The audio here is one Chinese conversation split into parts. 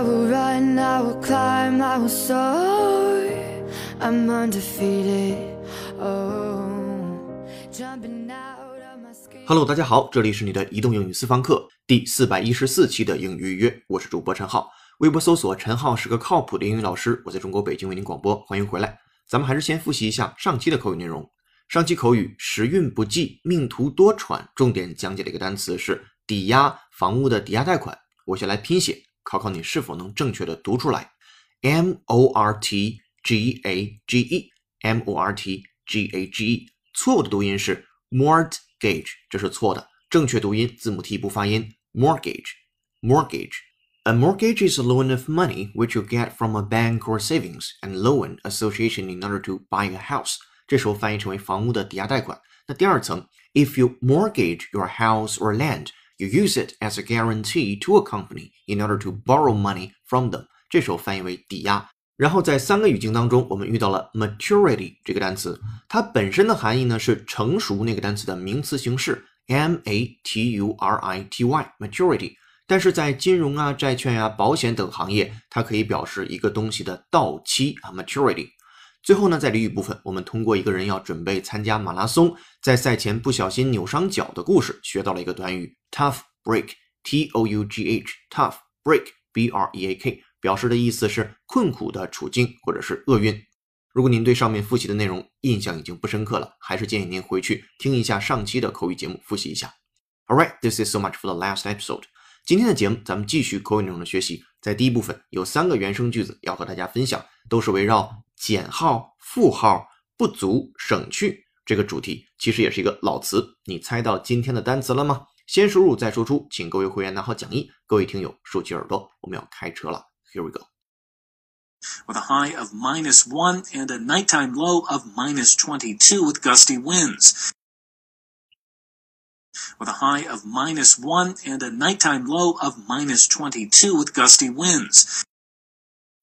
I will run, I will climb, I will soar. I'm undefeated. Oh, jumping out of my skin. Hello，大家好，这里是你的移动英语私房课第四百一十四期的英语预约，我是主播陈浩。微博搜索“陈浩是个靠谱的英语老师”，我在中国北京为您广播，欢迎回来。咱们还是先复习一下上期的口语内容。上期口语时运不济，命途多舛，重点讲解的一个单词是抵押房屋的抵押贷款。我先来拼写，考考你是否能正确的读出来。M O R T G A G E，M O R T G A G E，错误的读音是 mortgage，这是错的。正确读音字母 T 不发音，mortgage，mortgage。A mortgage is a loan of money which you get from a bank or savings and loan association in order to buy a house. 这时候翻译成为房屋的抵押贷款。那第二层，If you mortgage your house or land, You use it as a guarantee to a company in order to borrow money from them。这时候翻译为抵押。然后在三个语境当中，我们遇到了 maturity 这个单词，它本身的含义呢是成熟那个单词的名词形式 m a t u r i t y maturity。但是在金融啊、债券呀、保险等行业，它可以表示一个东西的到期啊 maturity。最后呢，在俚语部分，我们通过一个人要准备参加马拉松，在赛前不小心扭伤脚的故事，学到了一个短语 tough break，t o u g h，tough break，b r e a k，表示的意思是困苦的处境或者是厄运。如果您对上面复习的内容印象已经不深刻了，还是建议您回去听一下上期的口语节目，复习一下。All right, this is so much for the last episode. 今天的节目，咱们继续口语内容的学习。在第一部分，有三个原生句子要和大家分享，都是围绕减号、负号、不足、省去这个主题。其实也是一个老词，你猜到今天的单词了吗？先输入再输出，请各位会员拿好讲义，各位听友竖起耳朵，我们要开车了。Here we go. with a high of minus 1 and a nighttime low of minus 22 with gusty winds. With a high of minus 1 and a nighttime low of minus 22 with gusty winds.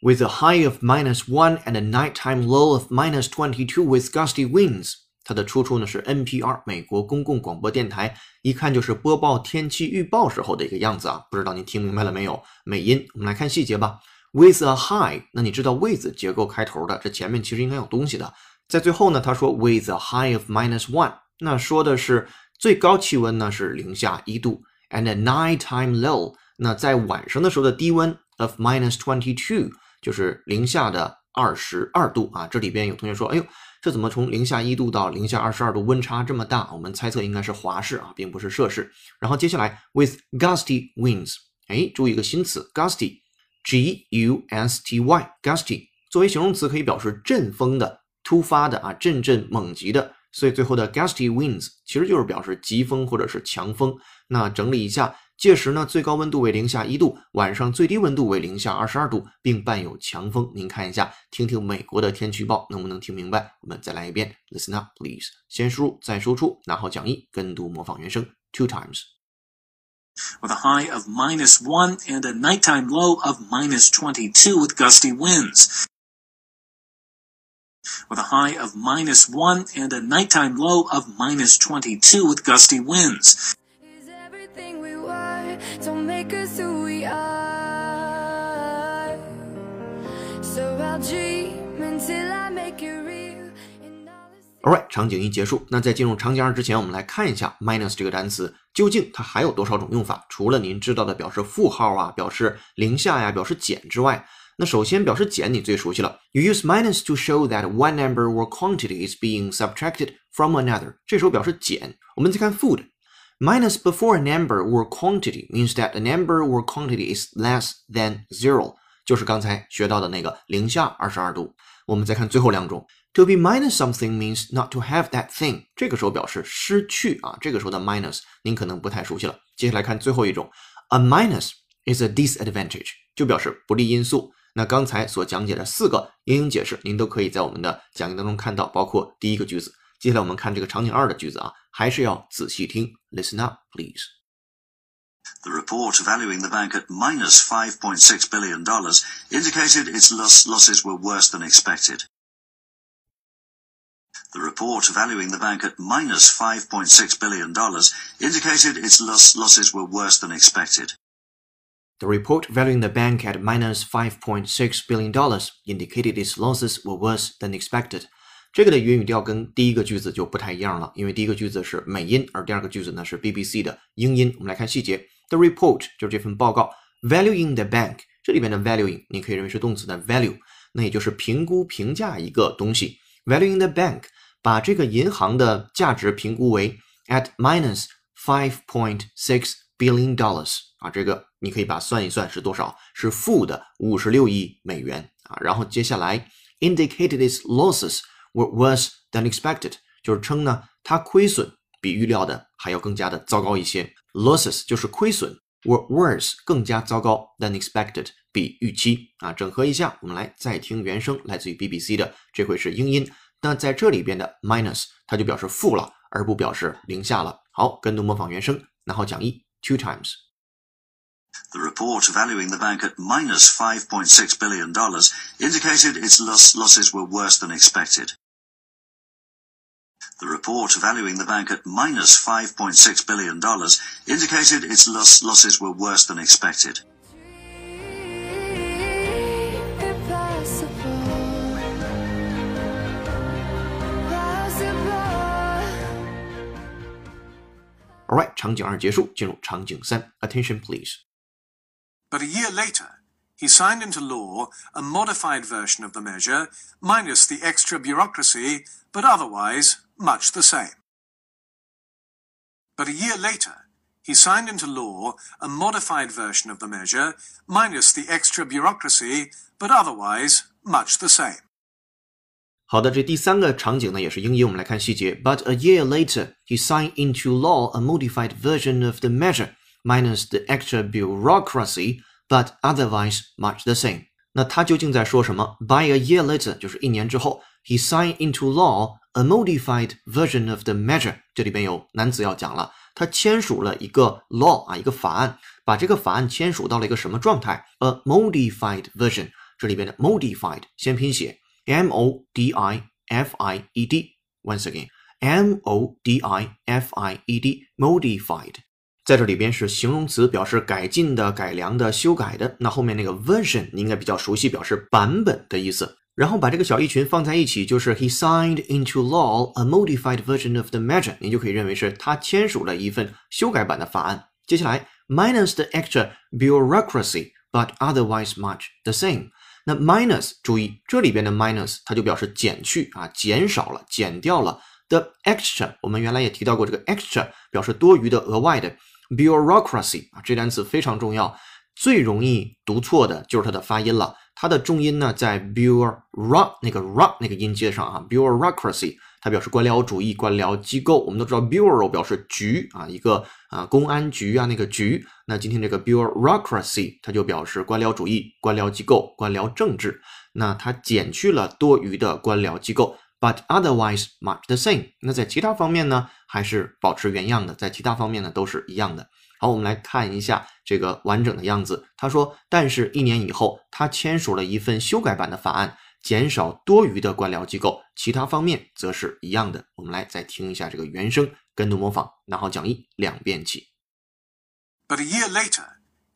With a high of minus one and a nighttime low of minus twenty-two with gusty winds。它的出处呢是 NPR 美国公共广播电台，一看就是播报天气预报时候的一个样子啊！不知道您听明白了没有？美音，我们来看细节吧。With a high，那你知道 with 结构开头的，这前面其实应该有东西的。在最后呢，他说 with a high of minus one，那说的是最高气温呢是零下一度，and a nighttime low，那在晚上的时候的低温 of minus twenty-two。就是零下的二十二度啊！这里边有同学说：“哎呦，这怎么从零下一度到零下二十二度温差这么大？”我们猜测应该是华氏啊，并不是摄氏。然后接下来，with gusty winds，哎，注意一个新词，gusty，g u s t y，gusty 作为形容词可以表示阵风的、突发的啊，阵阵猛疾的。所以最后的 gusty winds 其实就是表示疾风或者是强风。那整理一下。届时呢，最高温度为零下一度，晚上最低温度为零下二十二度，并伴有强风。您看一下，听听美国的天气预报，能不能听明白？我们再来一遍，Listen up, please。先输入，再输出，拿好讲义，跟读模仿原声，two times。With a high of minus one and a nighttime low of minus twenty-two with gusty winds. With a high of minus one and a nighttime low of minus twenty-two with gusty winds. Don't make us who we are. So I'll dream until I make it real. And all this Alright，场景一结束。那在进入场景二之前，我们来看一下 minus 这个单词究竟它还有多少种用法？除了您知道的表示负号啊、表示零下呀、表示减之外，那首先表示减你最熟悉了，you use minus to show that one number or quantity is being subtracted from another。这时候表示减。我们再看 food。Minus before a number or quantity means that a number or quantity is less than zero，就是刚才学到的那个零下二十二度。我们再看最后两种，to be minus something means not to have that thing，这个时候表示失去啊，这个时候的 minus 您可能不太熟悉了。接下来看最后一种，a minus is a disadvantage，就表示不利因素。那刚才所讲解的四个英英解释，您都可以在我们的讲义当中看到，包括第一个句子。接下来我们看这个场景二的句子啊，还是要仔细听，listen up please。 The report valuing the bank at minus $5.6 billion indicated its loss losses were worse than expected. The report valuing the bank at minus $5.6 billion indicated its loss losses were worse than expected. The report valuing the bank at minus five point six billion dollars indicated its losses were worse than expected. 这个的语音语调跟第一个句子就不太一样了，因为第一个句子是美音，而第二个句子呢是 BBC 的英音。我们来看细节，The report 就是这份报告，valuing the bank 这里边的 valuing 你可以认为是动词的 value，那也就是评估、评价一个东西。valuing the bank 把这个银行的价值评估为 at minus five point six billion dollars 啊，这个你可以把算一算是多少，是负的五十六亿美元啊。然后接下来 indicated its losses。Were worse than expected，就是称呢，它亏损比预料的还要更加的糟糕一些。Losses 就是亏损，were worse 更加糟糕 than expected 比预期啊。整合一下，我们来再听原声，来自于 BBC 的，这回是英音。那在这里边的 minus 它就表示负了，而不表示零下了。好，跟读模仿原声，然后讲义 two times。The report valuing the bank at minus $5.6 billion indicated its loss losses were worse than expected. The report valuing the bank at minus $5.6 billion indicated its loss losses were worse than expected. Alright，场景二结束，进入场景三。Attention please. But a year later, he signed into law a modified version of the measure, minus the extra bureaucracy, but otherwise much the same. But a year later, he signed into law a modified version of the measure, minus the extra bureaucracy, but otherwise much the same. 好的，这第三个场景呢也是英译，我们来看细节。But a year later, he signed into law a modified version of the measure, minus the extra bureaucracy, but otherwise much the same. 那他究竟在说什么？By a year later，就是一年之后，he signed into law a modified version of the measure。这里边有男子要讲了，他签署了一个 law 啊，一个法案，把这个法案签署到了一个什么状态？A modified version。这里边的 modified 先拼写 m o d i f i e d。Once again，m o d i f i e d，modified。 在这里边是形容词，表示改进的、改良的、修改的。那后面那个 version 你应该比较熟悉，表示版本的意思。然后把这个小一群放在一起，就是 he signed into law a modified version of the measure，你就可以认为是他签署了一份修改版的法案。接下来 minus the extra bureaucracy，but otherwise much the same。那 minus 注意这里边的 minus 它就表示减去啊，减少了，减掉了。the extra 我们原来也提到过，这个 extra 表示多余的、额外的。Bureaucracy 啊，这单词非常重要，最容易读错的就是它的发音了。它的重音呢在 bureau 那个 r 那个音阶上啊，bureaucracy 它表示官僚主义、官僚机构。我们都知道 bureau 表示局啊，一个啊公安局啊那个局。那今天这个 bureaucracy 它就表示官僚主义、官僚机构、官僚政治。那它减去了多余的官僚机构。But otherwise much the same。那在其他方面呢，还是保持原样的，在其他方面呢都是一样的。好，我们来看一下这个完整的样子。他说，但是一年以后，他签署了一份修改版的法案，减少多余的官僚机构，其他方面则是一样的。我们来再听一下这个原声，跟读模仿，然后讲义两遍起。But a year later,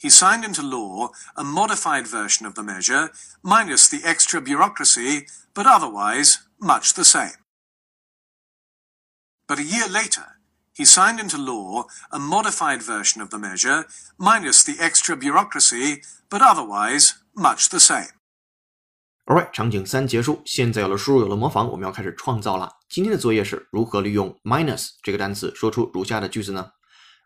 he signed into law a modified version of the measure, minus the extra bureaucracy, but otherwise much the same. But a year later, he signed into law a modified version of the measure, minus the extra bureaucracy, but otherwise much the same. Alright，场景三结束，现在有了输入，有了模仿，我们要开始创造了。今天的作业是如何利用 minus 这个单词说出如下的句子呢？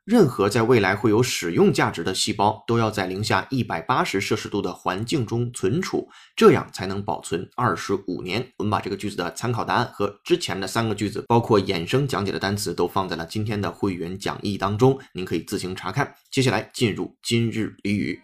任何在未来会有使用价值的细胞，都要在零下一百八十摄氏度的环境中存储，这样才能保存二十五年。我们把这个句子的参考答案和之前的三个句子，包括衍生讲解的单词，都放在了今天的会员讲义当中，您可以自行查看。接下来进入今日俚语。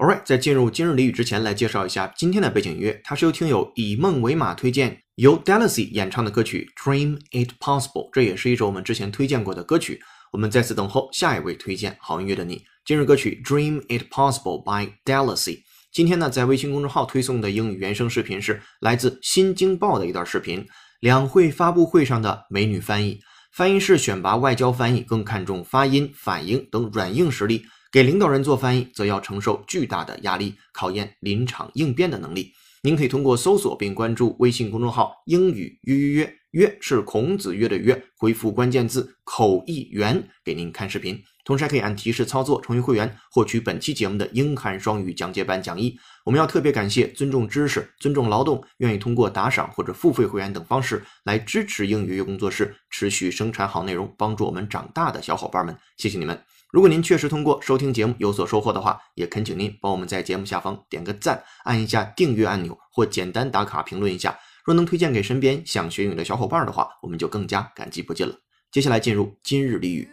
Alright，在进入今日俚语之前，来介绍一下今天的背景音乐。它是由听友以梦为马推荐，由 Dallasy 演唱的歌曲《Dream It Possible》，这也是一首我们之前推荐过的歌曲。我们在此等候下一位推荐好音乐的你。今日歌曲《Dream It Possible》by Dallasy。今天呢，在微信公众号推送的英语原声视频是来自《新京报》的一段视频，两会发布会上的美女翻译。翻译室选拔外交翻译更看重发音、反应等软硬实力，给领导人做翻译则要承受巨大的压力，考验临场应变的能力。您可以通过搜索并关注微信公众号“英语约约约”，约是孔子约的约，回复关键字“口译员”给您看视频。同时还可以按提示操作成为会员，获取本期节目的英汉双语讲解版讲义。我们要特别感谢尊重知识、尊重劳动，愿意通过打赏或者付费会员等方式来支持英语月工作室持续生产好内容，帮助我们长大的小伙伴们，谢谢你们！如果您确实通过收听节目有所收获的话，也恳请您帮我们在节目下方点个赞，按一下订阅按钮，或简单打卡评论一下。若能推荐给身边想学英语的小伙伴的话，我们就更加感激不尽了。接下来进入今日俚语。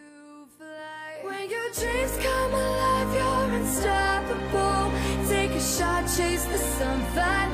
Chase the sun, find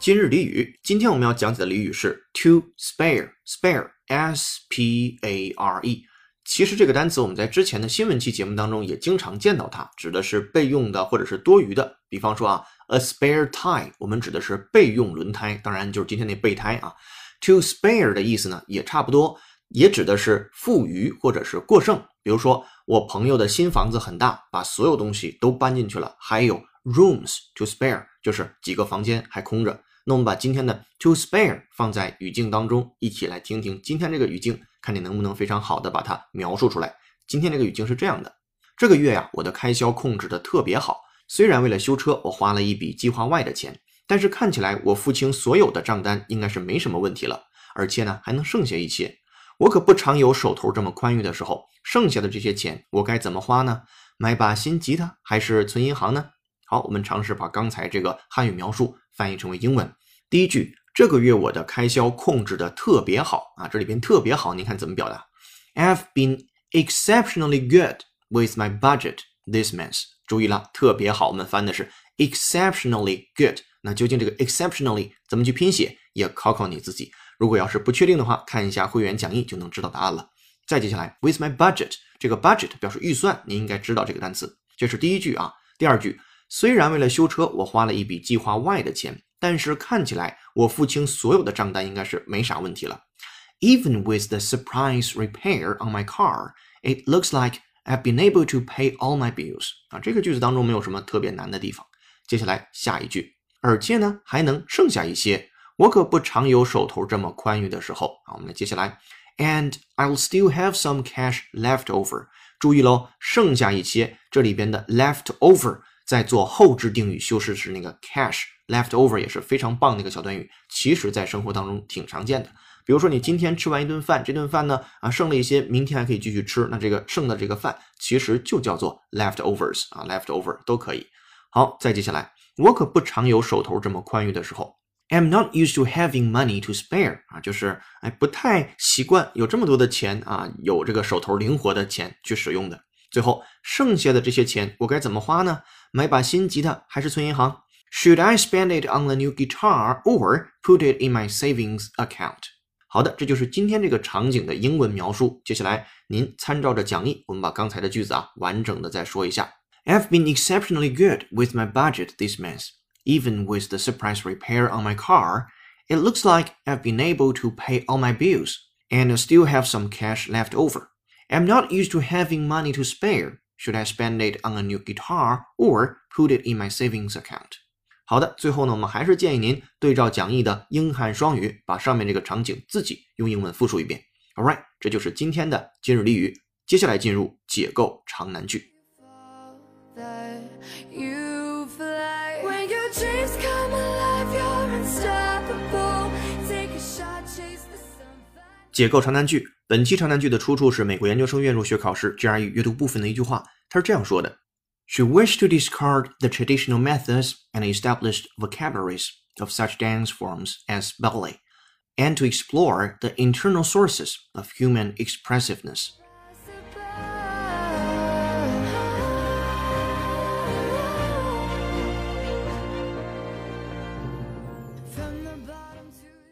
今日俚语，今天我们要讲解的俚语是 to spare，spare，s p a r e。其实这个单词我们在之前的新闻期节目当中也经常见到它，指的是备用的或者是多余的。比方说啊，a spare tire，我们指的是备用轮胎，当然就是今天那备胎啊。to spare 的意思呢也差不多，也指的是富余或者是过剩。比如说我朋友的新房子很大，把所有东西都搬进去了，还有 rooms to spare，就是几个房间还空着。那我们把今天的 to spare 放在语境当中，一起来听听今天这个语境，看你能不能非常好的把它描述出来。今天这个语境是这样的：这个月呀，我的开销控制的特别好。虽然为了修车，我花了一笔计划外的钱，但是看起来我付清所有的账单应该是没什么问题了，而且呢还能剩下一些。我可不常有手头这么宽裕的时候，剩下的这些钱我该怎么花呢？买把新吉他还是存银行呢？好，我们尝试把刚才这个汉语描述翻译成为英文。第一句，这个月我的开销控制的特别好啊，这里边特别好，您看怎么表达？I've been exceptionally good with my budget this month。注意了，特别好，我们翻的是 exceptionally good。那究竟这个 exceptionally 怎么去拼写，也考考你自己。如果要是不确定的话，看一下会员讲义就能知道答案了。再接下来，with my budget，这个 budget 表示预算，你应该知道这个单词。这是第一句啊。第二句，虽然为了修车我花了一笔计划外的钱，但是看起来我付清所有的账单应该是没啥问题了。Even with the surprise repair on my car, it looks like I've been able to pay all my bills。啊，这个句子当中没有什么特别难的地方。接下来下一句，而且呢还能剩下一些。我可不常有手头这么宽裕的时候啊。我们来接下来，and I'll still have some cash left over。注意喽，剩下一些，这里边的 left over 在做后置定语修饰是那个 cash left over 也是非常棒的一个小短语，其实在生活当中挺常见的。比如说你今天吃完一顿饭，这顿饭呢啊剩了一些，明天还可以继续吃，那这个剩的这个饭其实就叫做 leftovers 啊，leftover 都可以。好，再接下来，我可不常有手头这么宽裕的时候。I'm not used to having money to spare 啊，就是哎不太习惯有这么多的钱啊，有这个手头灵活的钱去使用的。最后剩下的这些钱我该怎么花呢？买把新吉他还是存银行 ？Should I spend it on a new guitar or put it in my savings account？好的，这就是今天这个场景的英文描述。接下来您参照着讲义，我们把刚才的句子啊完整的再说一下。I've been exceptionally good with my budget this month. Even with the surprise repair on my car, it looks like I've been able to pay all my bills and I still have some cash left over. I'm not used to having money to spare. Should I spend it on a new guitar or put it in my savings account? 好的，最后呢，我们还是建议您对照讲义的英汉双语，把上面这个场景自己用英文复述一遍。All right，这就是今天的今日俚语。接下来进入解构长难句。you. When your dreams come alive, you're unstoppable. Take a shot, chase the sun. 解构长难句。本期长难句的出处是美国研究生院入学考试 GRE 阅读部分的一句话，它是这样说的：She wished to discard the traditional methods and established vocabularies of such dance forms as ballet, and to explore the internal sources of human expressiveness.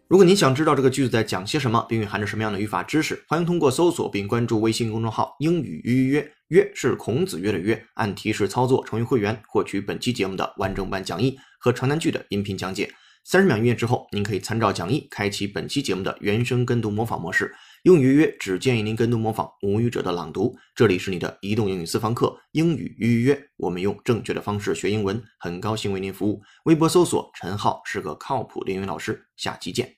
如果您想知道这个句子在讲些什么，并蕴含着什么样的语法知识，欢迎通过搜索并关注微信公众号“英语约约约”，是孔子约的约，按提示操作成为会员，获取本期节目的完整版讲义和长难句的音频讲解。三十秒音乐之后，您可以参照讲义开启本期节目的原声跟读模仿模式。英语约约只建议您跟读模仿母语者的朗读。这里是你的移动英语私房课，英语约约，我们用正确的方式学英文，很高兴为您服务。微博搜索陈浩是个靠谱的英语老师，下期见。